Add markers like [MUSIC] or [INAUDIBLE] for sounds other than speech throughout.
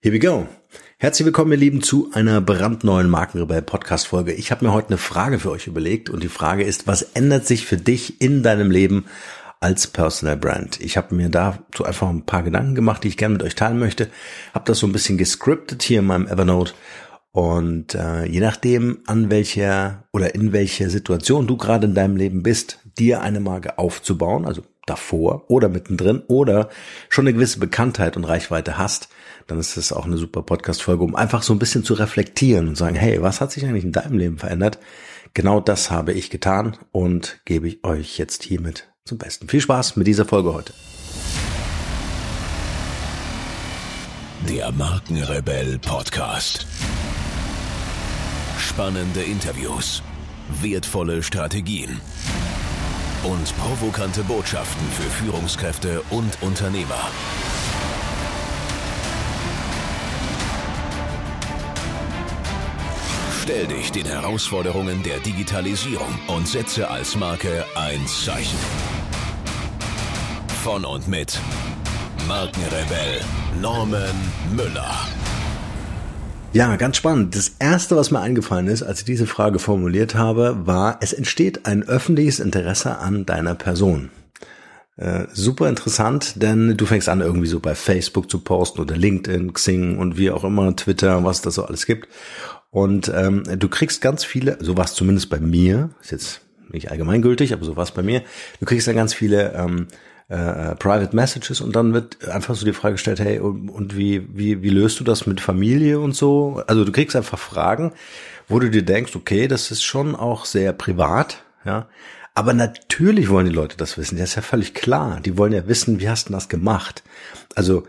Here we go. Herzlich willkommen, ihr Lieben, zu einer brandneuen Markenrebell Podcast Folge. Ich habe mir heute eine Frage für euch überlegt und die Frage ist, was ändert sich für dich in deinem Leben als Personal Brand? Ich habe mir dazu einfach ein paar Gedanken gemacht, die ich gerne mit euch teilen möchte. Habe das so ein bisschen gescriptet hier in meinem Evernote und äh, je nachdem, an welcher oder in welcher Situation du gerade in deinem Leben bist, dir eine Marke aufzubauen, also davor oder mittendrin oder schon eine gewisse Bekanntheit und Reichweite hast, dann ist das auch eine super Podcast-Folge, um einfach so ein bisschen zu reflektieren und sagen, hey, was hat sich eigentlich in deinem Leben verändert? Genau das habe ich getan und gebe ich euch jetzt hiermit zum Besten. Viel Spaß mit dieser Folge heute. Der Markenrebell Podcast. Spannende Interviews, wertvolle Strategien und provokante Botschaften für Führungskräfte und Unternehmer. Stell dich den Herausforderungen der Digitalisierung und setze als Marke ein Zeichen. Von und mit Markenrebell Norman Müller. Ja, ganz spannend. Das erste, was mir eingefallen ist, als ich diese Frage formuliert habe, war, es entsteht ein öffentliches Interesse an deiner Person. Äh, super interessant, denn du fängst an, irgendwie so bei Facebook zu posten oder LinkedIn, Xing und wie auch immer, Twitter, was das so alles gibt. Und ähm, du kriegst ganz viele, so war es zumindest bei mir, ist jetzt nicht allgemeingültig, aber so war es bei mir, du kriegst dann ganz viele ähm, äh, Private Messages und dann wird einfach so die Frage gestellt, hey, und, und wie, wie, wie löst du das mit Familie und so? Also du kriegst einfach Fragen, wo du dir denkst, okay, das ist schon auch sehr privat, ja. Aber natürlich wollen die Leute das wissen. Das ist ja völlig klar. Die wollen ja wissen, wie hast du das gemacht? Also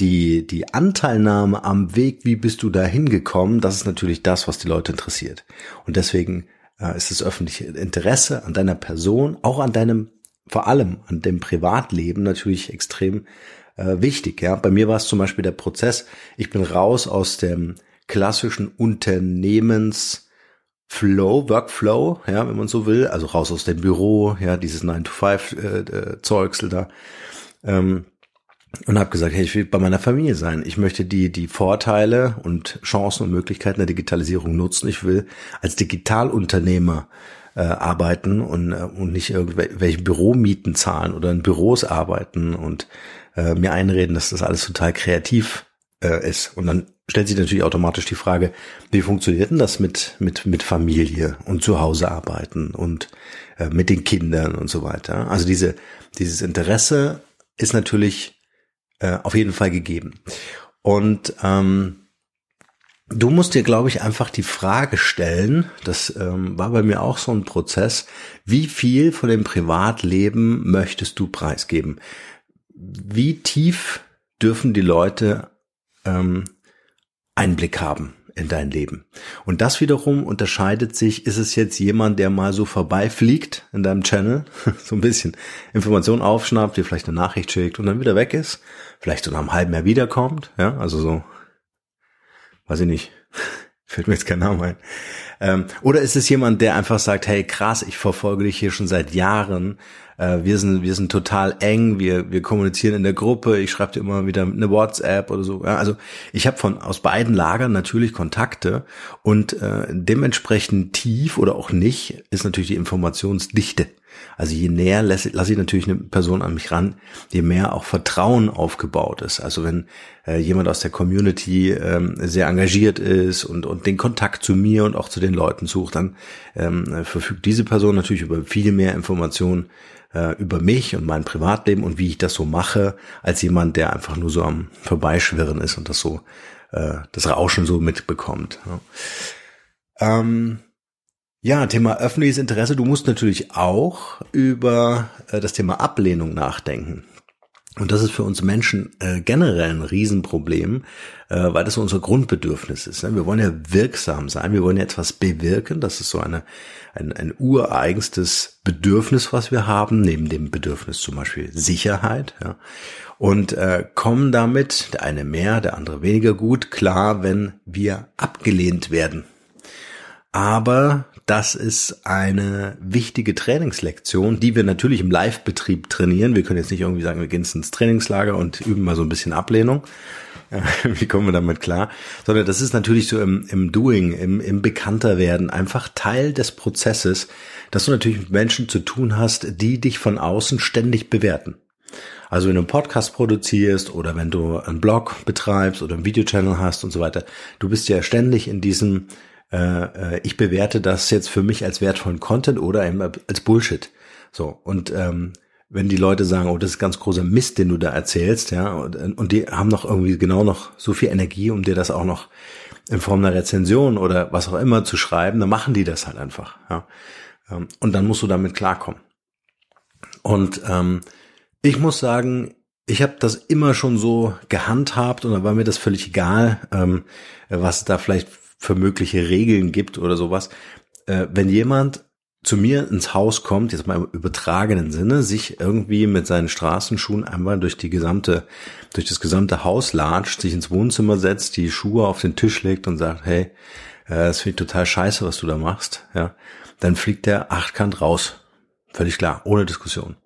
die, die Anteilnahme am Weg, wie bist du da hingekommen, das ist natürlich das, was die Leute interessiert. Und deswegen äh, ist das öffentliche Interesse an deiner Person, auch an deinem vor allem an dem Privatleben natürlich extrem äh, wichtig. Ja, bei mir war es zum Beispiel der Prozess. Ich bin raus aus dem klassischen Unternehmens Flow, Workflow, ja, wenn man so will, also raus aus dem Büro, ja, dieses 9 to 5 äh, äh, da. Ähm, und habe gesagt, hey, ich will bei meiner Familie sein. Ich möchte die die Vorteile und Chancen und Möglichkeiten der Digitalisierung nutzen. Ich will als Digitalunternehmer äh, arbeiten und, äh, und nicht irgendwelche Büromieten zahlen oder in Büros arbeiten und äh, mir einreden, dass das alles total kreativ äh, ist. Und dann stellt sich natürlich automatisch die Frage, wie funktioniert denn das mit, mit, mit Familie und zu Hause arbeiten und äh, mit den Kindern und so weiter. Also diese, dieses Interesse ist natürlich äh, auf jeden Fall gegeben. Und ähm, Du musst dir, glaube ich, einfach die Frage stellen, das ähm, war bei mir auch so ein Prozess, wie viel von dem Privatleben möchtest du preisgeben? Wie tief dürfen die Leute ähm, Einblick haben in dein Leben? Und das wiederum unterscheidet sich, ist es jetzt jemand, der mal so vorbeifliegt in deinem Channel, [LAUGHS] so ein bisschen Informationen aufschnappt, dir vielleicht eine Nachricht schickt und dann wieder weg ist, vielleicht so nach einem halben Jahr wiederkommt, ja, also so weiß ich nicht, [LAUGHS] fällt mir jetzt kein Name ein. Ähm, oder ist es jemand, der einfach sagt, hey krass, ich verfolge dich hier schon seit Jahren, äh, wir sind wir sind total eng, wir wir kommunizieren in der Gruppe, ich schreibe dir immer wieder eine WhatsApp oder so. Ja, also ich habe von aus beiden Lagern natürlich Kontakte und äh, dementsprechend tief oder auch nicht ist natürlich die Informationsdichte. Also je näher lasse, lasse ich natürlich eine Person an mich ran, je mehr auch Vertrauen aufgebaut ist. Also wenn äh, jemand aus der Community ähm, sehr engagiert ist und, und den Kontakt zu mir und auch zu den Leuten sucht, dann ähm, verfügt diese Person natürlich über viel mehr Informationen äh, über mich und mein Privatleben und wie ich das so mache, als jemand, der einfach nur so am Vorbeischwirren ist und das so, äh, das Rauschen so mitbekommt. Ja. Ähm, ja, Thema öffentliches Interesse. Du musst natürlich auch über äh, das Thema Ablehnung nachdenken. Und das ist für uns Menschen äh, generell ein Riesenproblem, äh, weil das unser Grundbedürfnis ist. Ne? Wir wollen ja wirksam sein, wir wollen ja etwas bewirken. Das ist so eine, ein, ein ureigenstes Bedürfnis, was wir haben, neben dem Bedürfnis zum Beispiel Sicherheit. Ja? Und äh, kommen damit, der eine mehr, der andere weniger gut, klar, wenn wir abgelehnt werden. Aber das ist eine wichtige Trainingslektion, die wir natürlich im Live-Betrieb trainieren. Wir können jetzt nicht irgendwie sagen, wir gehen ins Trainingslager und üben mal so ein bisschen Ablehnung, [LAUGHS] wie kommen wir damit klar? Sondern das ist natürlich so im, im Doing, im, im Bekannterwerden einfach Teil des Prozesses, dass du natürlich mit Menschen zu tun hast, die dich von außen ständig bewerten. Also wenn du einen Podcast produzierst oder wenn du einen Blog betreibst oder einen Videochannel hast und so weiter, du bist ja ständig in diesem, äh, äh ich bewerte das jetzt für mich als wertvollen Content oder eben als Bullshit. So, und ähm, wenn die Leute sagen, oh, das ist ganz großer Mist, den du da erzählst, ja, und, und die haben noch irgendwie genau noch so viel Energie, um dir das auch noch in Form einer Rezension oder was auch immer zu schreiben, dann machen die das halt einfach, ja. Ähm, und dann musst du damit klarkommen. Und ähm, ich muss sagen, ich habe das immer schon so gehandhabt und da war mir das völlig egal, ähm, was da vielleicht für mögliche Regeln gibt oder sowas. Äh, wenn jemand zu mir ins Haus kommt, jetzt mal im übertragenen Sinne, sich irgendwie mit seinen Straßenschuhen einmal durch die gesamte, durch das gesamte Haus latscht, sich ins Wohnzimmer setzt, die Schuhe auf den Tisch legt und sagt, hey, äh, das finde ich total scheiße, was du da machst, ja, dann fliegt der achtkant raus. Völlig klar, ohne Diskussion.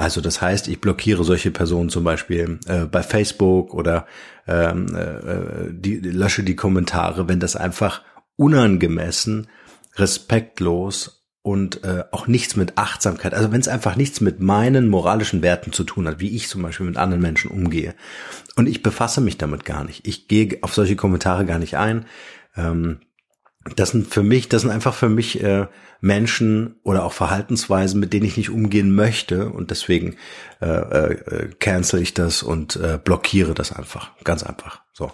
Also das heißt, ich blockiere solche Personen zum Beispiel äh, bei Facebook oder ähm, äh, äh die, lösche die Kommentare, wenn das einfach unangemessen, respektlos und äh, auch nichts mit Achtsamkeit, also wenn es einfach nichts mit meinen moralischen Werten zu tun hat, wie ich zum Beispiel mit anderen Menschen umgehe. Und ich befasse mich damit gar nicht. Ich gehe auf solche Kommentare gar nicht ein. Ähm, das sind für mich, das sind einfach für mich äh, Menschen oder auch Verhaltensweisen, mit denen ich nicht umgehen möchte und deswegen äh, äh, cancel ich das und äh, blockiere das einfach, ganz einfach. So.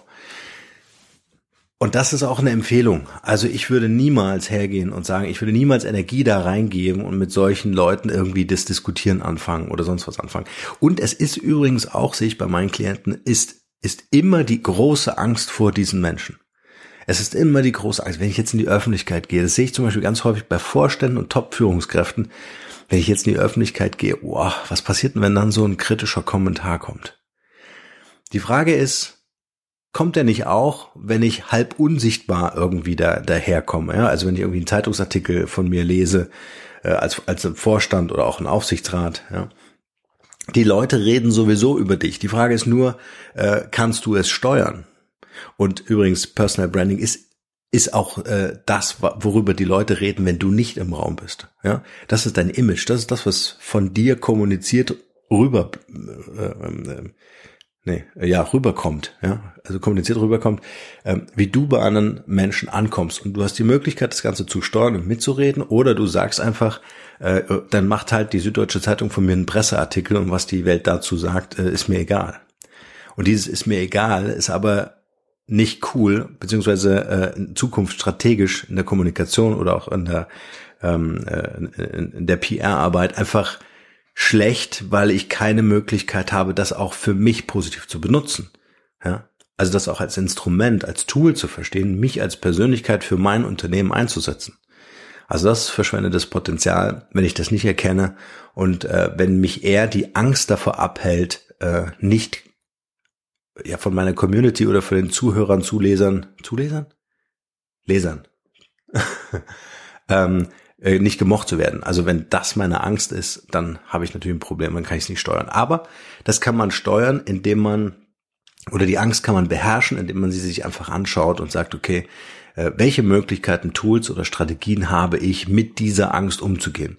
Und das ist auch eine Empfehlung. Also ich würde niemals hergehen und sagen, ich würde niemals Energie da reingeben und mit solchen Leuten irgendwie das Diskutieren anfangen oder sonst was anfangen. Und es ist übrigens auch, sehe ich bei meinen Klienten, ist, ist immer die große Angst vor diesen Menschen. Es ist immer die große Angst, wenn ich jetzt in die Öffentlichkeit gehe. Das sehe ich zum Beispiel ganz häufig bei Vorständen und Top-Führungskräften. Wenn ich jetzt in die Öffentlichkeit gehe, oh, was passiert denn, wenn dann so ein kritischer Kommentar kommt? Die Frage ist, kommt der nicht auch, wenn ich halb unsichtbar irgendwie da daherkomme? Ja? Also wenn ich irgendwie einen Zeitungsartikel von mir lese, äh, als, als Vorstand oder auch ein Aufsichtsrat, ja. Die Leute reden sowieso über dich. Die Frage ist nur, äh, kannst du es steuern? Und übrigens, Personal Branding ist ist auch äh, das, worüber die Leute reden, wenn du nicht im Raum bist. Ja, das ist dein Image. Das ist das, was von dir kommuniziert rüber äh, äh, nee, ja, rüberkommt, ja, also kommuniziert rüberkommt, ähm, wie du bei anderen Menschen ankommst. Und du hast die Möglichkeit, das Ganze zu steuern und mitzureden, oder du sagst einfach, äh, dann macht halt die Süddeutsche Zeitung von mir einen Presseartikel und was die Welt dazu sagt, äh, ist mir egal. Und dieses ist mir egal, ist aber nicht cool, beziehungsweise äh, in Zukunft strategisch in der Kommunikation oder auch in der, ähm, äh, in der PR-Arbeit einfach schlecht, weil ich keine Möglichkeit habe, das auch für mich positiv zu benutzen. Ja? Also das auch als Instrument, als Tool zu verstehen, mich als Persönlichkeit für mein Unternehmen einzusetzen. Also das verschwendet das Potenzial, wenn ich das nicht erkenne und äh, wenn mich eher die Angst davor abhält, äh, nicht ja von meiner Community oder von den Zuhörern, Zulesern, Zulesern? Lesern. [LAUGHS] ähm, äh, nicht gemocht zu werden. Also wenn das meine Angst ist, dann habe ich natürlich ein Problem, dann kann ich es nicht steuern. Aber das kann man steuern, indem man oder die Angst kann man beherrschen, indem man sie sich einfach anschaut und sagt, okay, äh, welche Möglichkeiten, Tools oder Strategien habe ich, mit dieser Angst umzugehen,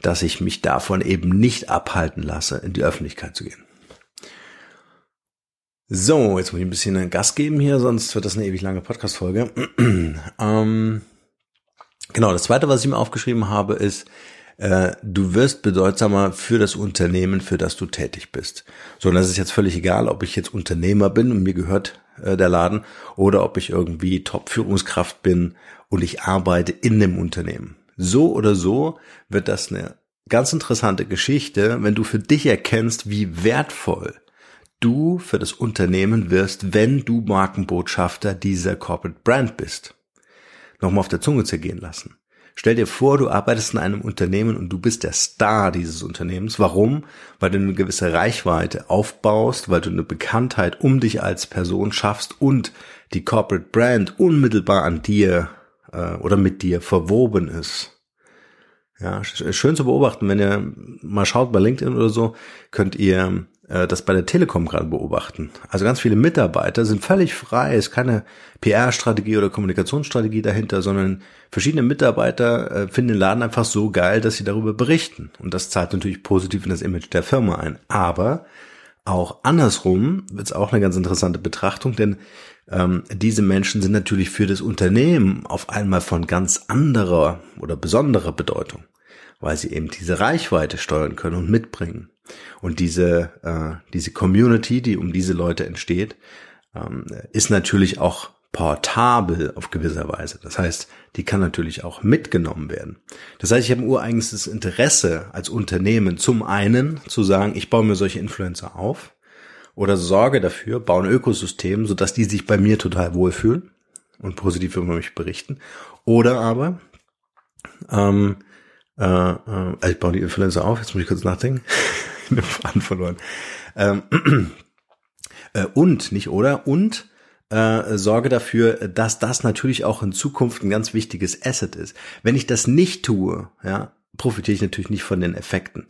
dass ich mich davon eben nicht abhalten lasse, in die Öffentlichkeit zu gehen. So, jetzt muss ich ein bisschen Gas geben hier, sonst wird das eine ewig lange Podcast-Folge. [CLEARS THROAT] ähm, Genau, das zweite, was ich mir aufgeschrieben habe, ist, äh, du wirst bedeutsamer für das Unternehmen, für das du tätig bist. So, und das ist jetzt völlig egal, ob ich jetzt Unternehmer bin und mir gehört äh, der Laden oder ob ich irgendwie Top-Führungskraft bin und ich arbeite in dem Unternehmen. So oder so wird das eine ganz interessante Geschichte, wenn du für dich erkennst, wie wertvoll du für das Unternehmen wirst, wenn du Markenbotschafter dieser Corporate Brand bist nochmal auf der Zunge zergehen lassen. Stell dir vor, du arbeitest in einem Unternehmen und du bist der Star dieses Unternehmens. Warum? Weil du eine gewisse Reichweite aufbaust, weil du eine Bekanntheit um dich als Person schaffst und die Corporate Brand unmittelbar an dir äh, oder mit dir verwoben ist. Ja, schön zu beobachten, wenn ihr mal schaut bei LinkedIn oder so, könnt ihr das bei der Telekom gerade beobachten. Also ganz viele Mitarbeiter sind völlig frei, es ist keine PR-Strategie oder Kommunikationsstrategie dahinter, sondern verschiedene Mitarbeiter äh, finden den Laden einfach so geil, dass sie darüber berichten. Und das zahlt natürlich positiv in das Image der Firma ein. Aber auch andersrum wird es auch eine ganz interessante Betrachtung, denn ähm, diese Menschen sind natürlich für das Unternehmen auf einmal von ganz anderer oder besonderer Bedeutung, weil sie eben diese Reichweite steuern können und mitbringen. Und diese, äh, diese Community, die um diese Leute entsteht, ähm, ist natürlich auch portabel auf gewisser Weise. Das heißt, die kann natürlich auch mitgenommen werden. Das heißt, ich habe ein ureigenes Interesse als Unternehmen zum einen zu sagen, ich baue mir solche Influencer auf oder sorge dafür, baue ein Ökosystem, sodass die sich bei mir total wohlfühlen und positiv über mich berichten. Oder aber, ähm, äh, äh, ich baue die Influencer auf, jetzt muss ich kurz nachdenken. [LAUGHS] den Faden verloren. Ähm, äh, und, nicht oder? Und äh, sorge dafür, dass das natürlich auch in Zukunft ein ganz wichtiges Asset ist. Wenn ich das nicht tue, ja, profitiere ich natürlich nicht von den Effekten.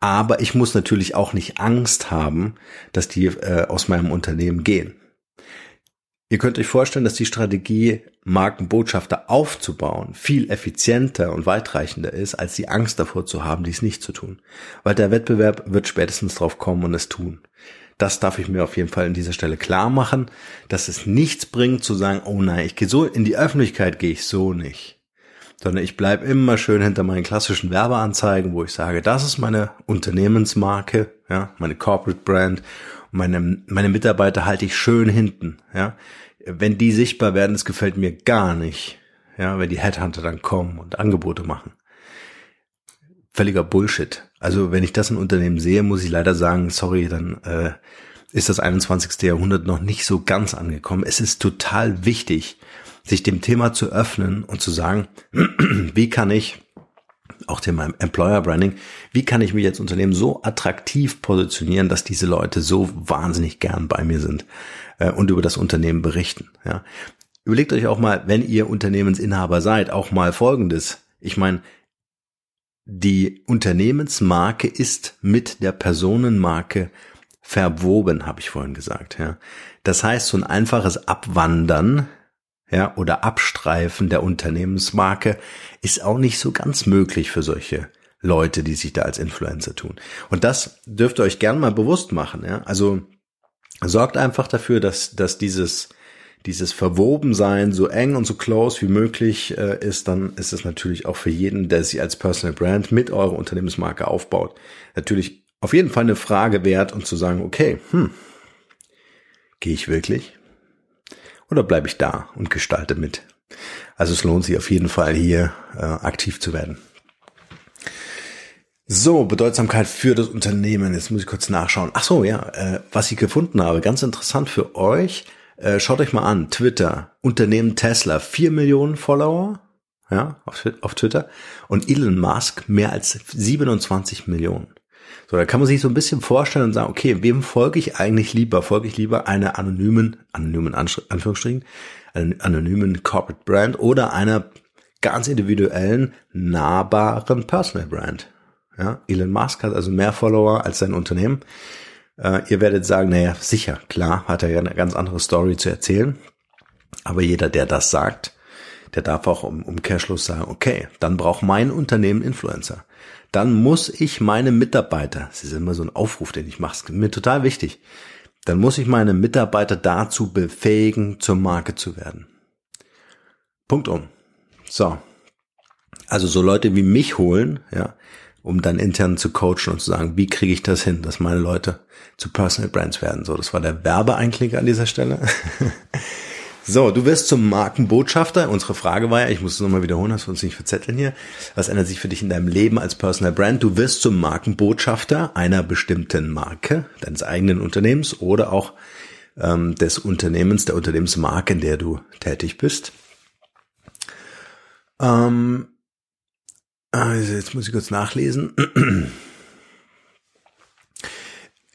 Aber ich muss natürlich auch nicht Angst haben, dass die äh, aus meinem Unternehmen gehen. Ihr könnt euch vorstellen, dass die Strategie, Markenbotschafter aufzubauen, viel effizienter und weitreichender ist, als die Angst davor zu haben, dies nicht zu tun. Weil der Wettbewerb wird spätestens drauf kommen und es tun. Das darf ich mir auf jeden Fall an dieser Stelle klar machen, dass es nichts bringt zu sagen, oh nein, ich gehe so in die Öffentlichkeit gehe ich so nicht. Sondern ich bleibe immer schön hinter meinen klassischen Werbeanzeigen, wo ich sage, das ist meine Unternehmensmarke, ja, meine Corporate Brand meine, meine Mitarbeiter halte ich schön hinten, ja. Wenn die sichtbar werden, das gefällt mir gar nicht, ja, wenn die Headhunter dann kommen und Angebote machen. Völliger Bullshit. Also wenn ich das in Unternehmen sehe, muss ich leider sagen, sorry, dann äh, ist das 21. Jahrhundert noch nicht so ganz angekommen. Es ist total wichtig, sich dem Thema zu öffnen und zu sagen, [CLEARS THROAT] wie kann ich auch Thema Employer Branding. Wie kann ich mich als Unternehmen so attraktiv positionieren, dass diese Leute so wahnsinnig gern bei mir sind äh, und über das Unternehmen berichten? Ja. Überlegt euch auch mal, wenn ihr Unternehmensinhaber seid, auch mal Folgendes. Ich meine, die Unternehmensmarke ist mit der Personenmarke verwoben, habe ich vorhin gesagt. Ja. Das heißt, so ein einfaches Abwandern ja, oder Abstreifen der Unternehmensmarke ist auch nicht so ganz möglich für solche Leute, die sich da als Influencer tun. Und das dürft ihr euch gern mal bewusst machen, ja. Also sorgt einfach dafür, dass, dass dieses, dieses Verwobensein so eng und so close wie möglich äh, ist, dann ist es natürlich auch für jeden, der sich als Personal Brand mit eurer Unternehmensmarke aufbaut, natürlich auf jeden Fall eine Frage wert und zu sagen, okay, hm, gehe ich wirklich? Oder bleibe ich da und gestalte mit? Also es lohnt sich auf jeden Fall hier äh, aktiv zu werden. So, Bedeutsamkeit für das Unternehmen. Jetzt muss ich kurz nachschauen. Ach so, ja, äh, was ich gefunden habe, ganz interessant für euch. Äh, schaut euch mal an, Twitter, Unternehmen Tesla, vier Millionen Follower, ja, auf, auf Twitter. Und Elon Musk mehr als 27 Millionen. So, da kann man sich so ein bisschen vorstellen und sagen, okay, wem folge ich eigentlich lieber? Folge ich lieber einer anonymen, anonymen Anführungsstrichen, anonymen Corporate Brand oder einer ganz individuellen, nahbaren Personal Brand? Ja, Elon Musk hat also mehr Follower als sein Unternehmen. Äh, ihr werdet sagen, naja, sicher, klar, hat er ja eine ganz andere Story zu erzählen. Aber jeder, der das sagt, der darf auch im Umkehrschluss sagen, okay, dann braucht mein Unternehmen Influencer dann muss ich meine Mitarbeiter, das ist immer so ein Aufruf, den ich mache, mir total wichtig, dann muss ich meine Mitarbeiter dazu befähigen, zur Marke zu werden. Punkt um. So. Also so Leute wie mich holen, ja, um dann intern zu coachen und zu sagen, wie kriege ich das hin, dass meine Leute zu Personal Brands werden. So, das war der Werbeeinklick an dieser Stelle. [LAUGHS] So, du wirst zum Markenbotschafter. Unsere Frage war ja, ich muss es nochmal wiederholen, dass wir uns nicht verzetteln hier. Was ändert sich für dich in deinem Leben als Personal Brand? Du wirst zum Markenbotschafter einer bestimmten Marke, deines eigenen Unternehmens oder auch ähm, des Unternehmens, der Unternehmensmarke, in der du tätig bist. Ähm, also jetzt muss ich kurz nachlesen.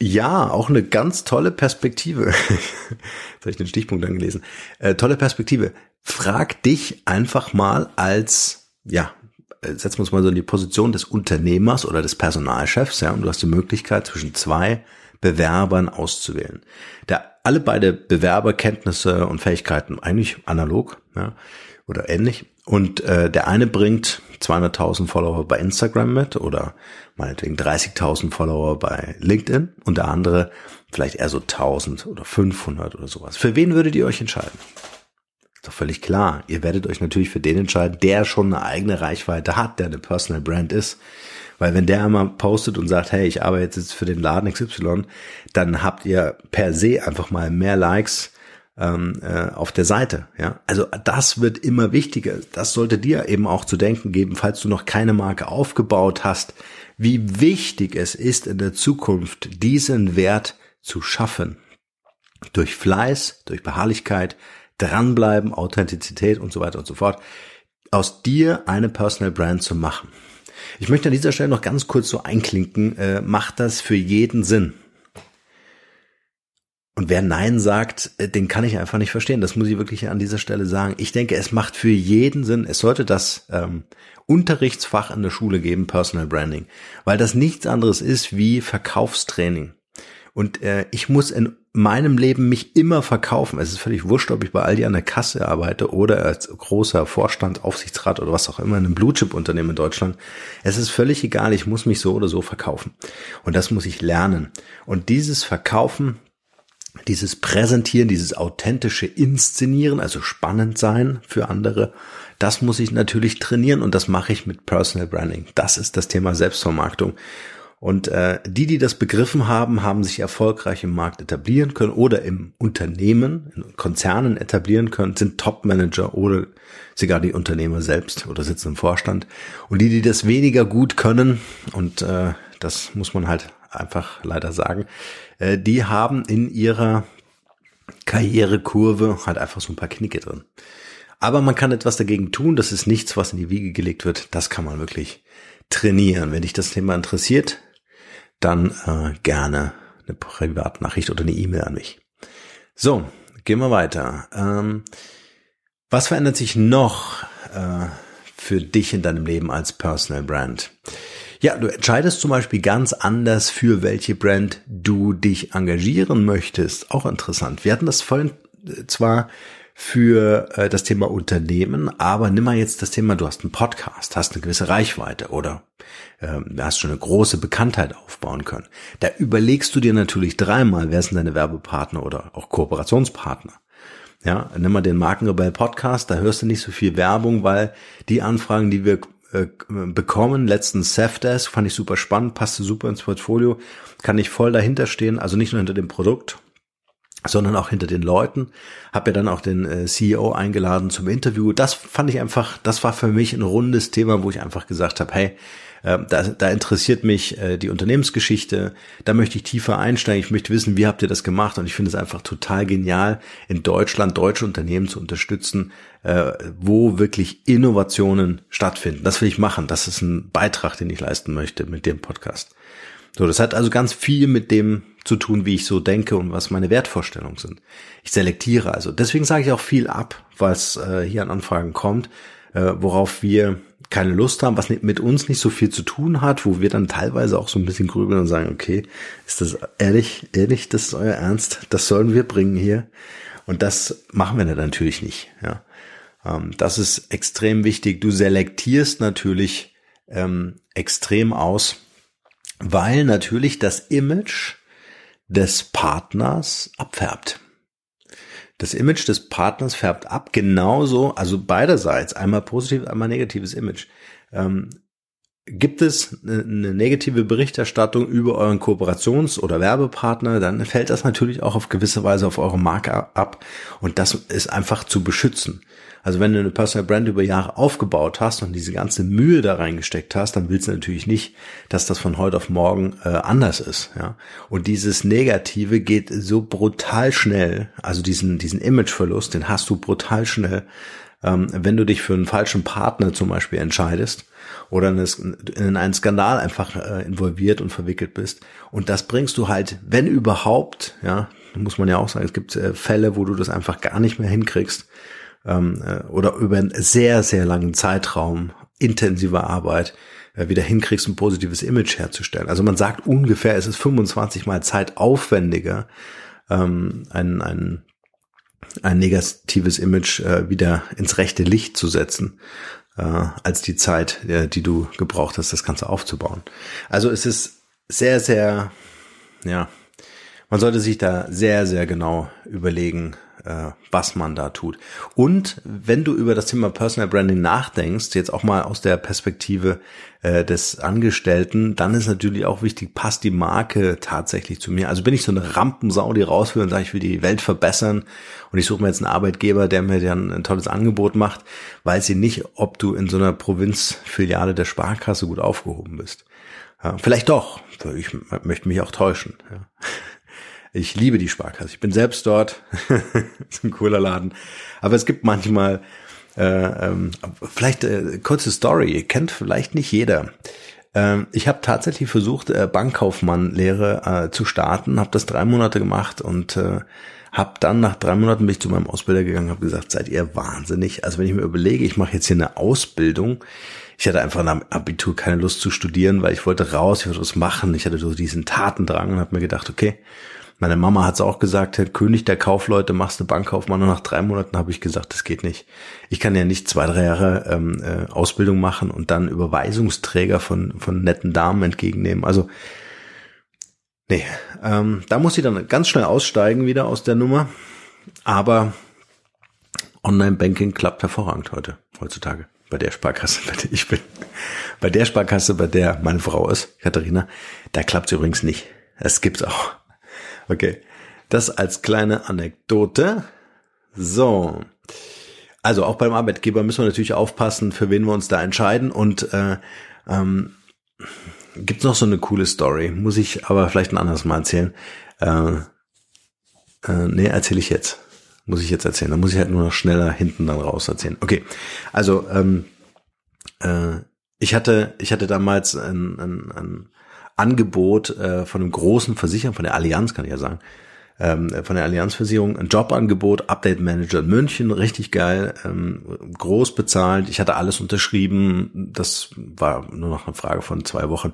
Ja, auch eine ganz tolle Perspektive. [LAUGHS] Jetzt habe ich den Stichpunkt angelesen. Äh, tolle Perspektive. Frag dich einfach mal als, ja, äh, setzen wir uns mal so in die Position des Unternehmers oder des Personalchefs, ja, und du hast die Möglichkeit zwischen zwei Bewerbern auszuwählen. Der alle beide Bewerberkenntnisse und Fähigkeiten eigentlich analog ja, oder ähnlich. Und äh, der eine bringt 200.000 Follower bei Instagram mit oder meinetwegen 30.000 Follower bei LinkedIn und der andere vielleicht eher so 1000 oder 500 oder sowas. Für wen würdet ihr euch entscheiden? Ist doch völlig klar. Ihr werdet euch natürlich für den entscheiden, der schon eine eigene Reichweite hat, der eine Personal Brand ist. Weil wenn der einmal postet und sagt, hey, ich arbeite jetzt für den Laden XY, dann habt ihr per se einfach mal mehr Likes ähm, äh, auf der Seite. Ja, also das wird immer wichtiger. Das sollte dir eben auch zu denken geben, falls du noch keine Marke aufgebaut hast, wie wichtig es ist in der Zukunft diesen Wert zu schaffen. Durch Fleiß, durch Beharrlichkeit, dranbleiben, Authentizität und so weiter und so fort, aus dir eine Personal Brand zu machen. Ich möchte an dieser Stelle noch ganz kurz so einklinken, äh, macht das für jeden Sinn? Und wer Nein sagt, äh, den kann ich einfach nicht verstehen. Das muss ich wirklich an dieser Stelle sagen. Ich denke, es macht für jeden Sinn. Es sollte das ähm, Unterrichtsfach in der Schule geben, Personal Branding, weil das nichts anderes ist wie Verkaufstraining. Und äh, ich muss in meinem Leben mich immer verkaufen. Es ist völlig wurscht, ob ich bei Aldi an der Kasse arbeite oder als großer Vorstand, Aufsichtsrat oder was auch immer in einem Blue Chip Unternehmen in Deutschland. Es ist völlig egal. Ich muss mich so oder so verkaufen. Und das muss ich lernen. Und dieses Verkaufen, dieses Präsentieren, dieses authentische Inszenieren, also spannend sein für andere, das muss ich natürlich trainieren und das mache ich mit Personal Branding. Das ist das Thema Selbstvermarktung. Und äh, die, die das begriffen haben, haben sich erfolgreich im Markt etablieren können oder im Unternehmen, in Konzernen etablieren können, sind Top-Manager oder sogar die Unternehmer selbst oder sitzen im Vorstand. Und die, die das weniger gut können, und äh, das muss man halt einfach leider sagen, äh, die haben in ihrer Karrierekurve halt einfach so ein paar Knicke drin. Aber man kann etwas dagegen tun. Das ist nichts, was in die Wiege gelegt wird. Das kann man wirklich trainieren. Wenn dich das Thema interessiert, dann äh, gerne eine Privatnachricht oder eine E-Mail an mich. So, gehen wir weiter. Ähm, was verändert sich noch äh, für dich in deinem Leben als Personal Brand? Ja, du entscheidest zum Beispiel ganz anders, für welche Brand du dich engagieren möchtest. Auch interessant. Wir hatten das vorhin äh, zwar für äh, das Thema Unternehmen, aber nimm mal jetzt das Thema, du hast einen Podcast, hast eine gewisse Reichweite oder ähm, hast schon eine große Bekanntheit aufbauen können. Da überlegst du dir natürlich dreimal, wer sind deine Werbepartner oder auch Kooperationspartner. Ja, nimm mal den Markenrebell Podcast, da hörst du nicht so viel Werbung, weil die Anfragen, die wir äh, bekommen, letztens Safdesk, fand ich super spannend, passte super ins Portfolio, kann ich voll dahinter stehen, also nicht nur hinter dem Produkt, sondern auch hinter den Leuten. Habe ja dann auch den äh, CEO eingeladen zum Interview. Das fand ich einfach, das war für mich ein rundes Thema, wo ich einfach gesagt habe, hey, äh, da, da interessiert mich äh, die Unternehmensgeschichte, da möchte ich tiefer einsteigen, ich möchte wissen, wie habt ihr das gemacht und ich finde es einfach total genial, in Deutschland deutsche Unternehmen zu unterstützen, äh, wo wirklich Innovationen stattfinden. Das will ich machen, das ist ein Beitrag, den ich leisten möchte mit dem Podcast. So, das hat also ganz viel mit dem zu tun, wie ich so denke und was meine Wertvorstellungen sind. Ich selektiere also. Deswegen sage ich auch viel ab, was äh, hier an Anfragen kommt, äh, worauf wir keine Lust haben, was mit uns nicht so viel zu tun hat, wo wir dann teilweise auch so ein bisschen grübeln und sagen, okay, ist das ehrlich, ehrlich, das ist euer Ernst, das sollen wir bringen hier. Und das machen wir natürlich nicht. Ja, ähm, das ist extrem wichtig. Du selektierst natürlich ähm, extrem aus, weil natürlich das Image des Partners abfärbt. Das Image des Partners färbt ab, genauso, also beiderseits, einmal positiv, einmal negatives Image. Ähm, gibt es eine negative Berichterstattung über euren Kooperations- oder Werbepartner, dann fällt das natürlich auch auf gewisse Weise auf eure Marke ab und das ist einfach zu beschützen. Also wenn du eine Personal Brand über Jahre aufgebaut hast und diese ganze Mühe da reingesteckt hast, dann willst du natürlich nicht, dass das von heute auf morgen äh, anders ist. Ja? Und dieses Negative geht so brutal schnell, also diesen, diesen Imageverlust, den hast du brutal schnell, ähm, wenn du dich für einen falschen Partner zum Beispiel entscheidest oder in einen Skandal einfach äh, involviert und verwickelt bist. Und das bringst du halt, wenn überhaupt, ja, muss man ja auch sagen, es gibt äh, Fälle, wo du das einfach gar nicht mehr hinkriegst, ähm, äh, oder über einen sehr, sehr langen Zeitraum intensiver Arbeit wieder hinkriegst, ein positives Image herzustellen. Also man sagt ungefähr, es ist 25 mal Zeit aufwendiger, ähm, ein, ein, ein negatives Image wieder ins rechte Licht zu setzen, äh, als die Zeit, äh, die du gebraucht hast, das Ganze aufzubauen. Also es ist sehr, sehr, ja, man sollte sich da sehr, sehr genau überlegen, äh, was man da tut. Und wenn du über das Thema Personal Branding nachdenkst, jetzt auch mal aus der Perspektive äh, des Angestellten, dann ist natürlich auch wichtig, passt die Marke tatsächlich zu mir? Also bin ich so eine Rampensau, die rausführt und sage, ich will die Welt verbessern und ich suche mir jetzt einen Arbeitgeber, der mir dann ein tolles Angebot macht, weiß ich nicht, ob du in so einer Provinzfiliale der Sparkasse gut aufgehoben bist. Ja, vielleicht doch. Ich möchte mich auch täuschen. Ja. Ich liebe die Sparkasse. Ich bin selbst dort. [LAUGHS] ist ein cooler Laden. Aber es gibt manchmal, äh, ähm, vielleicht äh, kurze Story, kennt vielleicht nicht jeder. Ähm, ich habe tatsächlich versucht, äh, Bankkaufmann-Lehre äh, zu starten, habe das drei Monate gemacht und äh, habe dann nach drei Monaten bin ich zu meinem Ausbilder gegangen, habe gesagt, seid ihr wahnsinnig? Also wenn ich mir überlege, ich mache jetzt hier eine Ausbildung, ich hatte einfach nach Abitur keine Lust zu studieren, weil ich wollte raus, ich wollte was machen. Ich hatte so diesen Tatendrang und habe mir gedacht, okay, meine Mama hat es auch gesagt, Herr König der Kaufleute, machst du Bankkaufmann und nach drei Monaten habe ich gesagt, das geht nicht. Ich kann ja nicht zwei, drei Jahre ähm, äh, Ausbildung machen und dann Überweisungsträger von, von netten Damen entgegennehmen. Also, nee, ähm, da muss ich dann ganz schnell aussteigen wieder aus der Nummer. Aber Online-Banking klappt hervorragend heute, heutzutage. Bei der Sparkasse, [LAUGHS] bei der ich bin. Bei der Sparkasse, bei der meine Frau ist, Katharina, da klappt es übrigens nicht. Das gibt's auch. Okay. Das als kleine Anekdote. So. Also auch beim Arbeitgeber müssen wir natürlich aufpassen, für wen wir uns da entscheiden. Und äh, ähm, gibt noch so eine coole Story. Muss ich aber vielleicht ein anderes Mal erzählen. Äh, äh, nee, erzähle ich jetzt. Muss ich jetzt erzählen. Da muss ich halt nur noch schneller hinten dann raus erzählen. Okay. Also ähm, äh, ich hatte ich hatte damals ein, ein, ein Angebot äh, von einem großen Versicherer, von der Allianz kann ich ja sagen, ähm, von der Allianzversicherung, ein Jobangebot, Update Manager in München, richtig geil, ähm, groß bezahlt. Ich hatte alles unterschrieben. Das war nur noch eine Frage von zwei Wochen,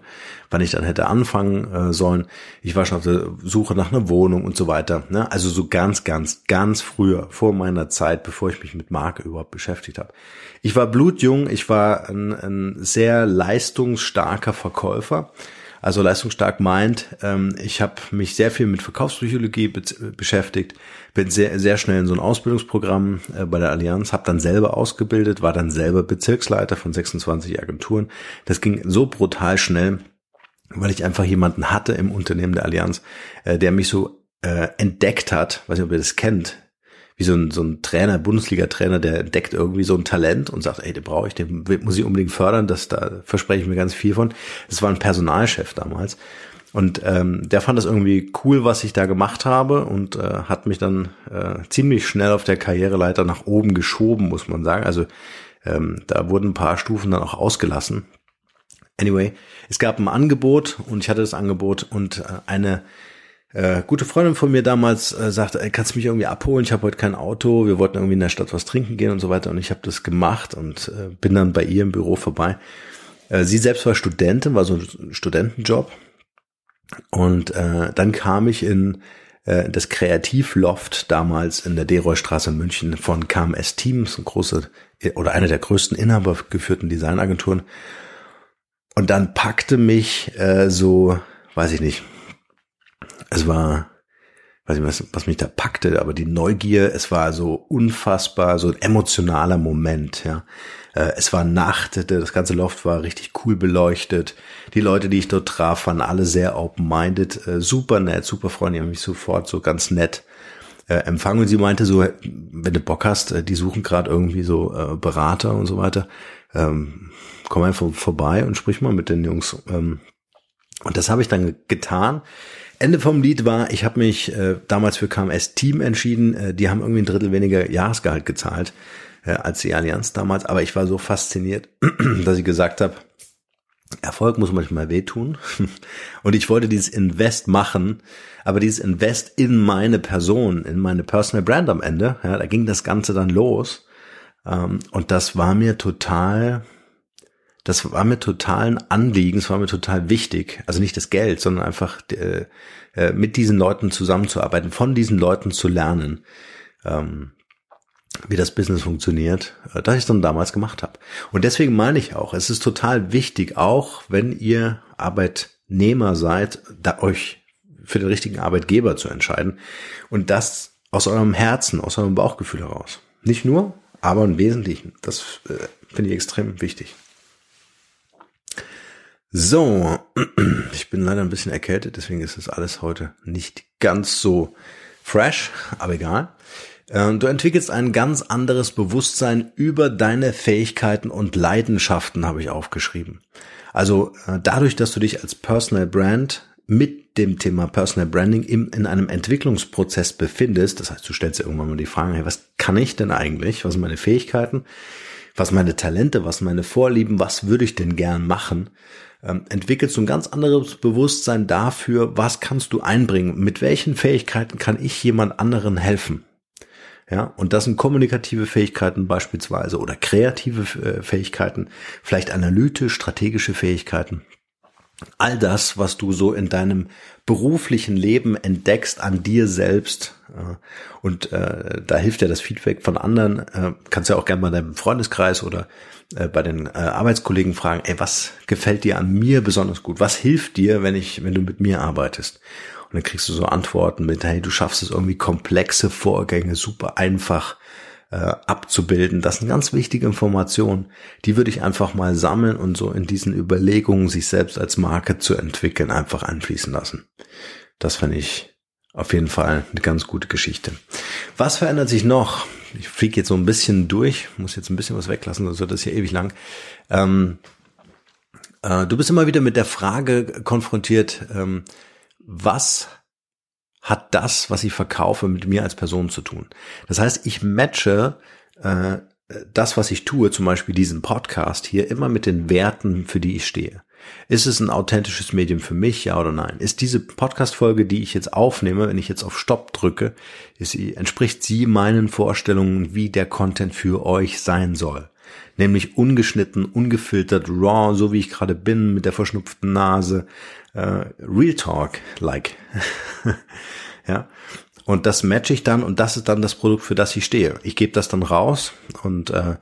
wann ich dann hätte anfangen äh, sollen. Ich war schon auf der Suche nach einer Wohnung und so weiter. Ne? Also so ganz, ganz, ganz früher, vor meiner Zeit, bevor ich mich mit Marke überhaupt beschäftigt habe. Ich war blutjung, ich war ein, ein sehr leistungsstarker Verkäufer. Also leistungsstark meint, ähm, ich habe mich sehr viel mit Verkaufspsychologie be beschäftigt, bin sehr, sehr schnell in so ein Ausbildungsprogramm äh, bei der Allianz, habe dann selber ausgebildet, war dann selber Bezirksleiter von 26 Agenturen. Das ging so brutal schnell, weil ich einfach jemanden hatte im Unternehmen der Allianz, äh, der mich so äh, entdeckt hat, weiß nicht, ob ihr das kennt, wie so ein, so ein Trainer, Bundesliga-Trainer, der entdeckt irgendwie so ein Talent und sagt, ey, den brauche ich, den muss ich unbedingt fördern, das, da verspreche ich mir ganz viel von. Das war ein Personalchef damals. Und ähm, der fand das irgendwie cool, was ich da gemacht habe und äh, hat mich dann äh, ziemlich schnell auf der Karriereleiter nach oben geschoben, muss man sagen. Also ähm, da wurden ein paar Stufen dann auch ausgelassen. Anyway, es gab ein Angebot und ich hatte das Angebot und äh, eine äh, gute Freundin von mir damals äh, sagte, ey, kannst du mich irgendwie abholen? Ich habe heute kein Auto. Wir wollten irgendwie in der Stadt was trinken gehen und so weiter. Und ich habe das gemacht und äh, bin dann bei ihr im Büro vorbei. Äh, sie selbst war Studentin, war so ein Studentenjob. Und äh, dann kam ich in äh, das Kreativloft damals in der Deroy-Straße in München von KMS Teams, ein große oder eine der größten inhabergeführten Designagenturen. Und dann packte mich äh, so, weiß ich nicht, es war, weiß ich was, was mich da packte, aber die Neugier, es war so unfassbar, so ein emotionaler Moment, ja. Äh, es war Nacht, das ganze Loft war richtig cool beleuchtet. Die Leute, die ich dort traf, waren alle sehr open-minded, äh, super nett, super freundlich, haben mich sofort so ganz nett äh, empfangen. Und sie meinte so, wenn du Bock hast, die suchen gerade irgendwie so Berater und so weiter, ähm, komm einfach vorbei und sprich mal mit den Jungs. Ähm, und das habe ich dann getan. Ende vom Lied war, ich habe mich äh, damals für KMS Team entschieden. Äh, die haben irgendwie ein Drittel weniger Jahresgehalt gezahlt äh, als die Allianz damals. Aber ich war so fasziniert, [CLEARS THROAT] dass ich gesagt habe, Erfolg muss manchmal wehtun. [LAUGHS] Und ich wollte dieses Invest machen, aber dieses Invest in meine Person, in meine Personal Brand am Ende, ja, da ging das Ganze dann los. Ähm, und das war mir total das war mir total ein Anliegen, es war mir total wichtig. Also nicht das Geld, sondern einfach äh, äh, mit diesen Leuten zusammenzuarbeiten, von diesen Leuten zu lernen, ähm, wie das Business funktioniert, äh, das ich dann damals gemacht habe. Und deswegen meine ich auch, es ist total wichtig, auch wenn ihr Arbeitnehmer seid, da euch für den richtigen Arbeitgeber zu entscheiden und das aus eurem Herzen, aus eurem Bauchgefühl heraus. Nicht nur, aber im Wesentlichen. Das äh, finde ich extrem wichtig. So, [CLEARS THROAT] ich bin leider ein bisschen erkältet, deswegen ist das alles heute nicht ganz so fresh, aber egal. Ähm, du entwickelst ein ganz anderes Bewusstsein über deine Fähigkeiten und Leidenschaften, habe ich aufgeschrieben. Also äh, dadurch, dass du dich als Personal Brand mit dem Thema Personal Branding im, in einem Entwicklungsprozess befindest, das heißt, du stellst dir irgendwann mal die Frage, hey, was kann ich denn eigentlich? Was sind meine Fähigkeiten? Was meine Talente? Was meine Vorlieben? Was würde ich denn gern machen? Ähm, entwickelst du ein ganz anderes Bewusstsein dafür, was kannst du einbringen, mit welchen Fähigkeiten kann ich jemand anderen helfen. Ja, und das sind kommunikative Fähigkeiten beispielsweise oder kreative äh, Fähigkeiten, vielleicht analytisch, strategische Fähigkeiten. All das, was du so in deinem beruflichen Leben entdeckst an dir selbst. Und äh, da hilft dir das Feedback von anderen. Äh, kannst ja auch gerne mal deinem Freundeskreis oder äh, bei den äh, Arbeitskollegen fragen, ey, was gefällt dir an mir besonders gut? Was hilft dir, wenn ich, wenn du mit mir arbeitest? Und dann kriegst du so Antworten mit, hey, du schaffst es irgendwie komplexe Vorgänge super einfach äh, abzubilden. Das sind ganz wichtige Informationen. Die würde ich einfach mal sammeln und so in diesen Überlegungen, sich selbst als Marke zu entwickeln, einfach einfließen lassen. Das fand ich auf jeden Fall eine ganz gute Geschichte. Was verändert sich noch? Ich fliege jetzt so ein bisschen durch, muss jetzt ein bisschen was weglassen, sonst wird das hier ewig lang. Ähm, äh, du bist immer wieder mit der Frage konfrontiert, ähm, was hat das, was ich verkaufe, mit mir als Person zu tun? Das heißt, ich matche äh, das, was ich tue, zum Beispiel diesen Podcast hier, immer mit den Werten, für die ich stehe. Ist es ein authentisches Medium für mich, ja oder nein? Ist diese Podcast-Folge, die ich jetzt aufnehme, wenn ich jetzt auf Stopp drücke, ist entspricht sie meinen Vorstellungen, wie der Content für euch sein soll? Nämlich ungeschnitten, ungefiltert, raw, so wie ich gerade bin, mit der verschnupften Nase, äh, Real Talk, like. [LAUGHS] ja. Und das matche ich dann und das ist dann das Produkt, für das ich stehe. Ich gebe das dann raus und äh,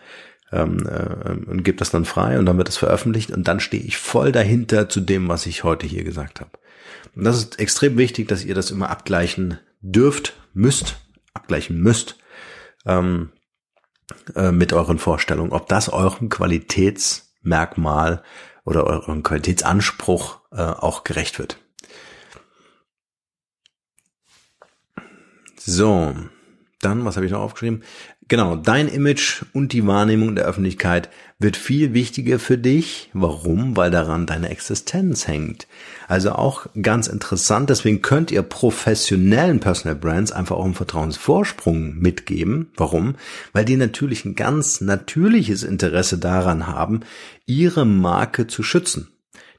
ähm, äh, und gebe das dann frei und dann wird es veröffentlicht und dann stehe ich voll dahinter zu dem, was ich heute hier gesagt habe. Und das ist extrem wichtig, dass ihr das immer abgleichen dürft, müsst, abgleichen müsst ähm, äh, mit euren Vorstellungen, ob das eurem Qualitätsmerkmal oder eurem Qualitätsanspruch äh, auch gerecht wird. So, dann, was habe ich noch aufgeschrieben? Genau, dein Image und die Wahrnehmung der Öffentlichkeit wird viel wichtiger für dich. Warum? Weil daran deine Existenz hängt. Also auch ganz interessant, deswegen könnt ihr professionellen Personal Brands einfach auch einen Vertrauensvorsprung mitgeben. Warum? Weil die natürlich ein ganz natürliches Interesse daran haben, ihre Marke zu schützen.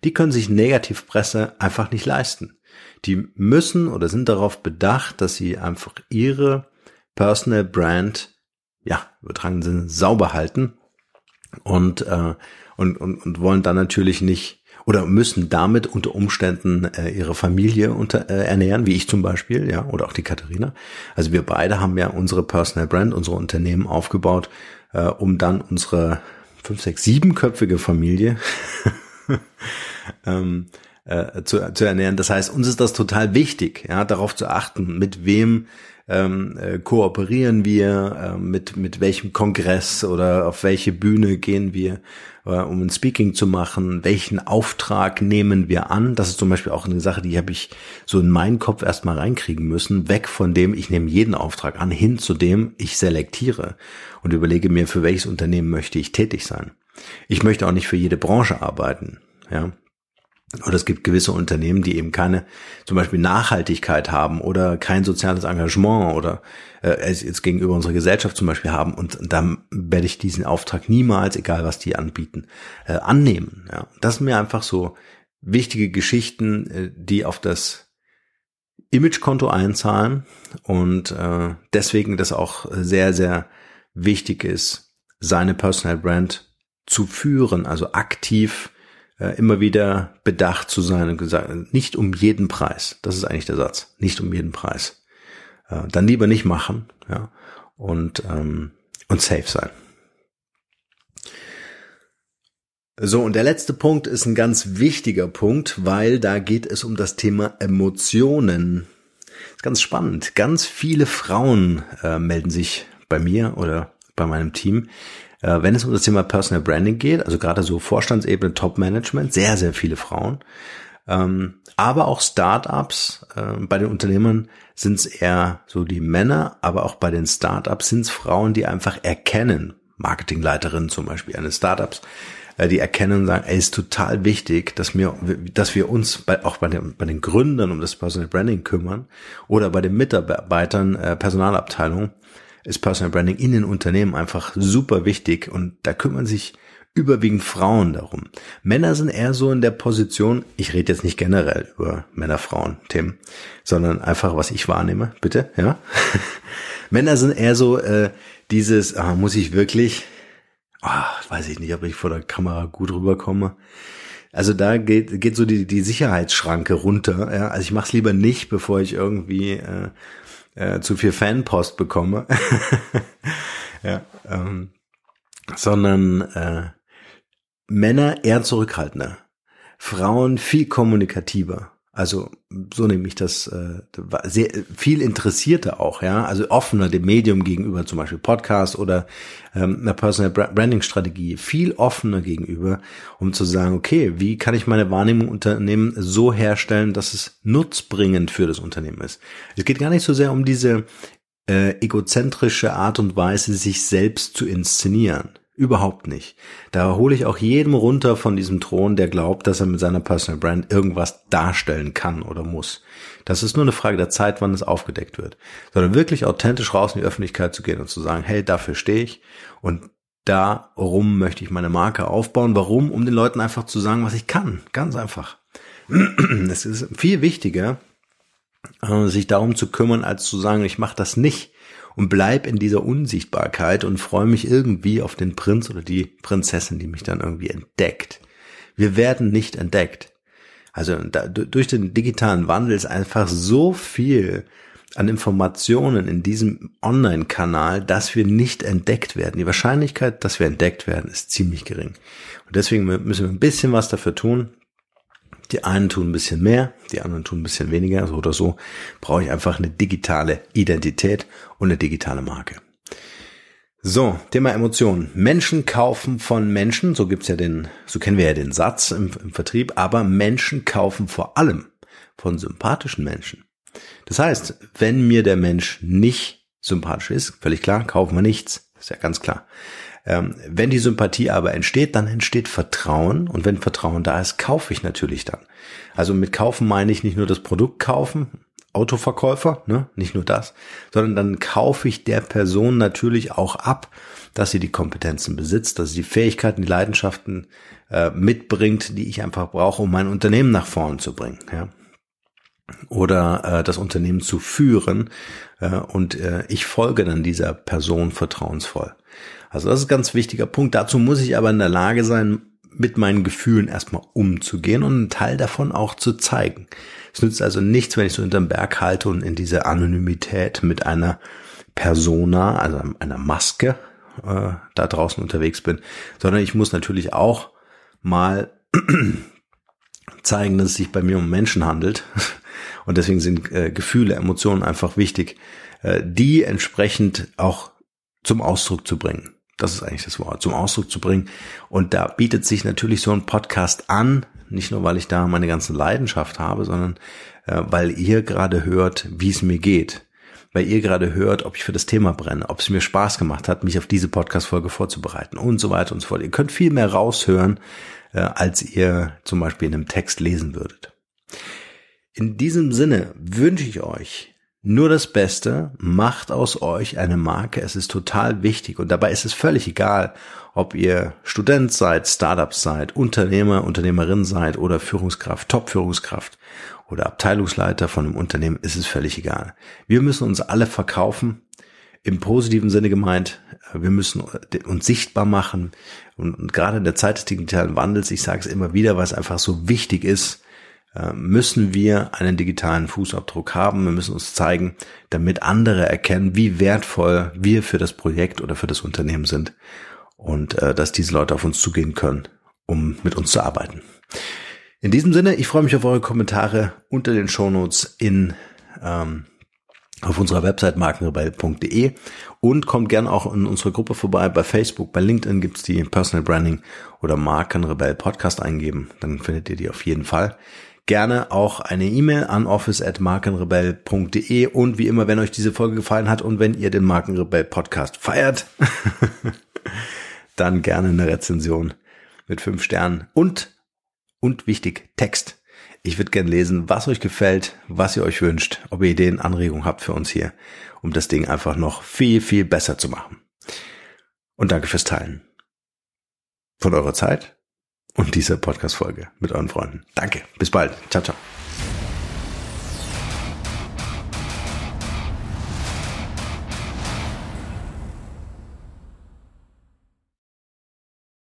Die können sich Negativpresse einfach nicht leisten. Die müssen oder sind darauf bedacht, dass sie einfach ihre Personal Brand ja, übertragenen Sinne sauber halten und, äh, und, und, und wollen dann natürlich nicht oder müssen damit unter Umständen äh, ihre Familie unter, äh, ernähren, wie ich zum Beispiel, ja, oder auch die Katharina. Also wir beide haben ja unsere Personal Brand, unsere Unternehmen aufgebaut, äh, um dann unsere fünf, sechs, siebenköpfige Familie [LAUGHS] ähm, äh, zu, zu ernähren. Das heißt, uns ist das total wichtig, ja, darauf zu achten, mit wem ähm, äh, kooperieren wir, äh, mit, mit welchem Kongress oder auf welche Bühne gehen wir, äh, um ein Speaking zu machen, welchen Auftrag nehmen wir an. Das ist zum Beispiel auch eine Sache, die habe ich so in meinen Kopf erstmal reinkriegen müssen, weg von dem, ich nehme jeden Auftrag an, hin zu dem, ich selektiere und überlege mir, für welches Unternehmen möchte ich tätig sein. Ich möchte auch nicht für jede Branche arbeiten. Ja, oder es gibt gewisse Unternehmen, die eben keine zum Beispiel Nachhaltigkeit haben oder kein soziales Engagement oder äh, es jetzt gegenüber unserer Gesellschaft zum Beispiel haben. Und dann werde ich diesen Auftrag niemals, egal was die anbieten, äh, annehmen. Ja. Das sind mir einfach so wichtige Geschichten, äh, die auf das Imagekonto einzahlen und äh, deswegen das auch sehr, sehr wichtig ist, seine Personal Brand zu führen, also aktiv äh, immer wieder bedacht zu sein und gesagt, nicht um jeden Preis. Das ist eigentlich der Satz. Nicht um jeden Preis. Äh, dann lieber nicht machen, ja, und, ähm, und safe sein. So, und der letzte Punkt ist ein ganz wichtiger Punkt, weil da geht es um das Thema Emotionen. ist ganz spannend. Ganz viele Frauen äh, melden sich bei mir oder bei meinem Team, wenn es um das Thema Personal Branding geht, also gerade so Vorstandsebene, Top-Management, sehr, sehr viele Frauen. Ähm, aber auch Startups, äh, bei den Unternehmern sind es eher so die Männer, aber auch bei den Startups sind es Frauen, die einfach erkennen, Marketingleiterinnen zum Beispiel eines Startups, äh, die erkennen und sagen, ey, ist total wichtig, dass wir, dass wir uns bei, auch bei den, bei den Gründern um das Personal Branding kümmern oder bei den Mitarbeitern, äh, Personalabteilung, ist Personal Branding in den Unternehmen einfach super wichtig und da kümmern sich überwiegend Frauen darum. Männer sind eher so in der Position, ich rede jetzt nicht generell über Männer-Frauen-Themen, sondern einfach, was ich wahrnehme, bitte, ja. [LAUGHS] Männer sind eher so äh, dieses, ah, muss ich wirklich, ach, weiß ich nicht, ob ich vor der Kamera gut rüberkomme. Also da geht, geht so die, die Sicherheitsschranke runter. Ja? Also ich mache es lieber nicht, bevor ich irgendwie äh, äh, zu viel Fanpost bekomme. [LAUGHS] ja, ähm, sondern äh, Männer eher zurückhaltender, Frauen viel kommunikativer. Also so nehme ich das äh, sehr viel interessierter auch, ja, also offener dem Medium gegenüber, zum Beispiel Podcast oder ähm, einer Personal Branding Strategie, viel offener gegenüber, um zu sagen, okay, wie kann ich meine Wahrnehmung Unternehmen so herstellen, dass es nutzbringend für das Unternehmen ist. Es geht gar nicht so sehr um diese äh, egozentrische Art und Weise, sich selbst zu inszenieren. Überhaupt nicht. Da hole ich auch jedem runter von diesem Thron, der glaubt, dass er mit seiner Personal Brand irgendwas darstellen kann oder muss. Das ist nur eine Frage der Zeit, wann es aufgedeckt wird. Sondern wirklich authentisch raus in die Öffentlichkeit zu gehen und zu sagen, hey, dafür stehe ich und darum möchte ich meine Marke aufbauen. Warum? Um den Leuten einfach zu sagen, was ich kann. Ganz einfach. Es ist viel wichtiger, äh, sich darum zu kümmern, als zu sagen, ich mache das nicht und bleib in dieser Unsichtbarkeit und freue mich irgendwie auf den Prinz oder die Prinzessin, die mich dann irgendwie entdeckt. Wir werden nicht entdeckt. Also da, durch den digitalen Wandel ist einfach so viel an Informationen in diesem Online-Kanal, dass wir nicht entdeckt werden. Die Wahrscheinlichkeit, dass wir entdeckt werden, ist ziemlich gering. Und deswegen müssen wir ein bisschen was dafür tun, die einen tun ein bisschen mehr, die anderen tun ein bisschen weniger. So oder so brauche ich einfach eine digitale Identität und eine digitale Marke. So, Thema Emotionen. Menschen kaufen von Menschen, so gibt's ja den, so kennen wir ja den Satz im, im Vertrieb, aber Menschen kaufen vor allem von sympathischen Menschen. Das heißt, wenn mir der Mensch nicht sympathisch ist, völlig klar, kaufen wir nichts, ist ja ganz klar. Ähm, wenn die Sympathie aber entsteht, dann entsteht Vertrauen und wenn Vertrauen da ist, kaufe ich natürlich dann. Also mit kaufen meine ich nicht nur das Produkt kaufen, Autoverkäufer, ne, nicht nur das, sondern dann kaufe ich der Person natürlich auch ab, dass sie die Kompetenzen besitzt, dass sie die Fähigkeiten, die Leidenschaften äh, mitbringt, die ich einfach brauche, um mein Unternehmen nach vorn zu bringen. Ja oder äh, das Unternehmen zu führen äh, und äh, ich folge dann dieser Person vertrauensvoll. Also das ist ein ganz wichtiger Punkt. Dazu muss ich aber in der Lage sein, mit meinen Gefühlen erstmal umzugehen und einen Teil davon auch zu zeigen. Es nützt also nichts, wenn ich so hinterm Berg halte und in diese Anonymität mit einer Persona, also einer Maske äh, da draußen unterwegs bin, sondern ich muss natürlich auch mal [CLEARS THROAT] zeigen, dass es sich bei mir um Menschen handelt. [LAUGHS] Und deswegen sind äh, Gefühle, Emotionen einfach wichtig, äh, die entsprechend auch zum Ausdruck zu bringen. Das ist eigentlich das Wort, zum Ausdruck zu bringen. Und da bietet sich natürlich so ein Podcast an, nicht nur weil ich da meine ganze Leidenschaft habe, sondern äh, weil ihr gerade hört, wie es mir geht. Weil ihr gerade hört, ob ich für das Thema brenne, ob es mir Spaß gemacht hat, mich auf diese Podcast-Folge vorzubereiten und so weiter und so fort. Ihr könnt viel mehr raushören, äh, als ihr zum Beispiel in einem Text lesen würdet. In diesem Sinne wünsche ich euch nur das Beste, macht aus euch eine Marke, es ist total wichtig und dabei ist es völlig egal, ob ihr Student seid, Startup seid, Unternehmer, Unternehmerin seid oder Führungskraft, Top-Führungskraft oder Abteilungsleiter von einem Unternehmen, ist es völlig egal. Wir müssen uns alle verkaufen im positiven Sinne gemeint. Wir müssen uns sichtbar machen. Und, und gerade in der Zeit des digitalen Wandels, ich sage es immer wieder, was einfach so wichtig ist, müssen wir einen digitalen Fußabdruck haben. Wir müssen uns zeigen, damit andere erkennen, wie wertvoll wir für das Projekt oder für das Unternehmen sind. Und äh, dass diese Leute auf uns zugehen können, um mit uns zu arbeiten. In diesem Sinne, ich freue mich auf eure Kommentare unter den Shownotes in ähm, auf unserer Website markenrebell.de und kommt gern auch in unsere Gruppe vorbei. Bei Facebook, bei LinkedIn gibt's die Personal Branding oder Markenrebell Podcast eingeben. Dann findet ihr die auf jeden Fall. Gerne auch eine E-Mail an office@markenrebell.de und wie immer, wenn euch diese Folge gefallen hat und wenn ihr den Markenrebell Podcast feiert, [LAUGHS] dann gerne eine Rezension mit fünf Sternen. Und und wichtig Text. Ich würde gern lesen, was euch gefällt, was ihr euch wünscht, ob ihr Ideen, Anregungen habt für uns hier, um das Ding einfach noch viel, viel besser zu machen. Und danke fürs Teilen. Von eurer Zeit und dieser Podcast-Folge mit euren Freunden. Danke. Bis bald. Ciao, ciao.